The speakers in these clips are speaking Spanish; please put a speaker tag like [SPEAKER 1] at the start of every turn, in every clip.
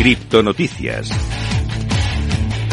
[SPEAKER 1] Criptonoticias.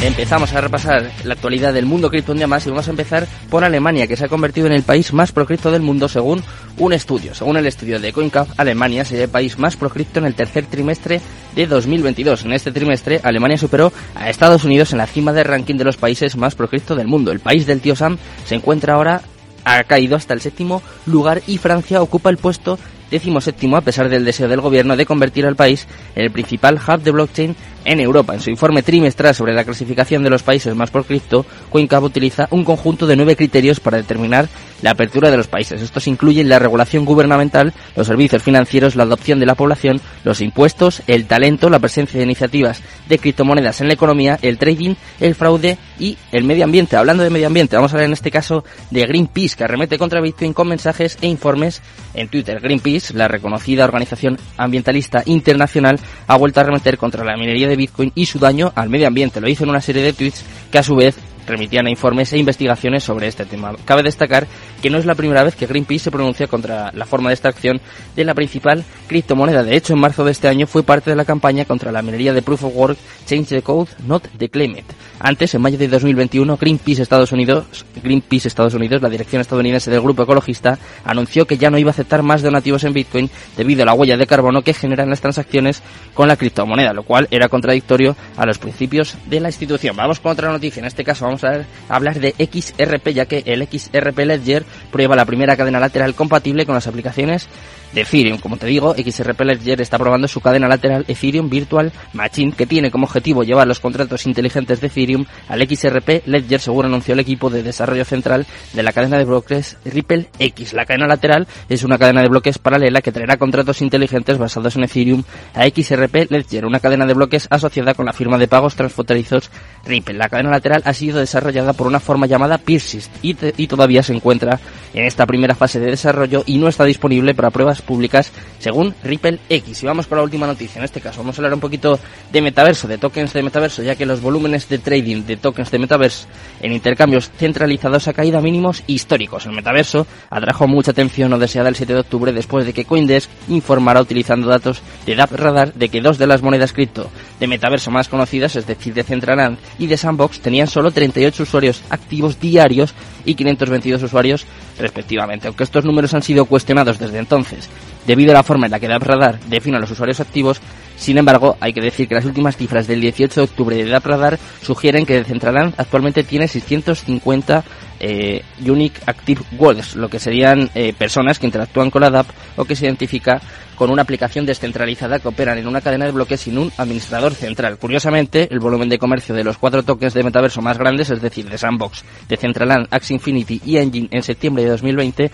[SPEAKER 2] Empezamos a repasar la actualidad del mundo cripto un día más y vamos a empezar por Alemania, que se ha convertido en el país más procripto del mundo según un estudio. Según el estudio de CoinCap, Alemania sería el país más procripto en el tercer trimestre de 2022. En este trimestre, Alemania superó a Estados Unidos en la cima del ranking de los países más procripto del mundo. El país del tío Sam se encuentra ahora ha caído hasta el séptimo lugar y Francia ocupa el puesto décimo séptimo a pesar del deseo del gobierno de convertir al país en el principal hub de blockchain en Europa. En su informe trimestral sobre la clasificación de los países más por cripto, CoinCap utiliza un conjunto de nueve criterios para determinar la apertura de los países. Estos incluyen la regulación gubernamental, los servicios financieros, la adopción de la población, los impuestos, el talento, la presencia de iniciativas de criptomonedas en la economía, el trading, el fraude y el medio ambiente. Hablando de medio ambiente, vamos a hablar en este caso de Greenpeace, que arremete contra Bitcoin con mensajes e informes en Twitter. Greenpeace, la reconocida organización ambientalista internacional, ha vuelto a arremeter contra la minería de Bitcoin y su daño al medio ambiente. Lo hizo en una serie de tweets que a su vez remitían a informes e investigaciones sobre este tema. Cabe destacar que no es la primera vez que Greenpeace se pronuncia contra la forma de extracción de la principal criptomoneda. De hecho, en marzo de este año fue parte de la campaña contra la minería de Proof of Work Change the Code, Not the Claim It. Antes, en mayo de 2021, Greenpeace Estados Unidos, Greenpeace Estados Unidos, la dirección estadounidense del grupo ecologista, anunció que ya no iba a aceptar más donativos en Bitcoin debido a la huella de carbono que generan las transacciones con la criptomoneda, lo cual era contradictorio a los principios de la institución. Vamos con otra noticia. En este caso vamos a hablar de XRP, ya que el XRP Ledger prueba la primera cadena lateral compatible con las aplicaciones de Ethereum. Como te digo, XRP Ledger está probando su cadena lateral Ethereum Virtual Machine, que tiene como objetivo llevar los contratos inteligentes de Ethereum al XRP Ledger, según anunció el equipo de desarrollo central de la cadena de bloques Ripple X. La cadena lateral es una cadena de bloques paralela que traerá contratos inteligentes basados en Ethereum a XRP Ledger, una cadena de bloques asociada con la firma de pagos transfronterizos Ripple. La cadena lateral ha sido desarrollada por una forma llamada Persist y, y todavía se encuentra en esta primera fase de desarrollo y no está disponible para pruebas públicas según Ripple X. Y vamos con la última noticia. En este caso vamos a hablar un poquito de metaverso, de tokens de metaverso, ya que los volúmenes de trading de tokens de metaverso en intercambios centralizados ha caído a mínimos históricos. El metaverso atrajo mucha atención no deseada el 7 de octubre después de que Coindesk informara utilizando datos de DappRadar de que dos de las monedas cripto de metaverso más conocidas, es decir, de Centraland y de Sandbox, tenían solo 38 usuarios activos diarios y 522 usuarios respectivamente. Aunque estos números han sido cuestionados desde entonces debido a la forma en la que DappRadar define a los usuarios activos, sin embargo, hay que decir que las últimas cifras del 18 de octubre de DappRadar sugieren que Decentraland actualmente tiene 650 eh, Unique Active Words, lo que serían eh, personas que interactúan con la DAP o que se identifica con una aplicación descentralizada que operan en una cadena de bloques sin un administrador central. Curiosamente, el volumen de comercio de los cuatro tokens de metaverso más grandes, es decir, de Sandbox, de Centraland, Axie Infinity y Engine en septiembre de 2020,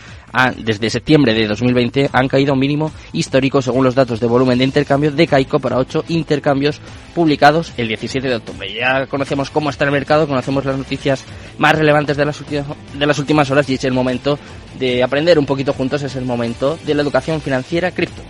[SPEAKER 2] desde septiembre de 2020 han caído a un mínimo histórico según los datos de volumen de intercambio de Kaiko para ocho intercambios publicados el 17 de octubre. Ya conocemos cómo está el mercado, conocemos las noticias más relevantes de las, de las últimas horas y es el momento de aprender un poquito juntos, es el momento de la educación financiera cripto.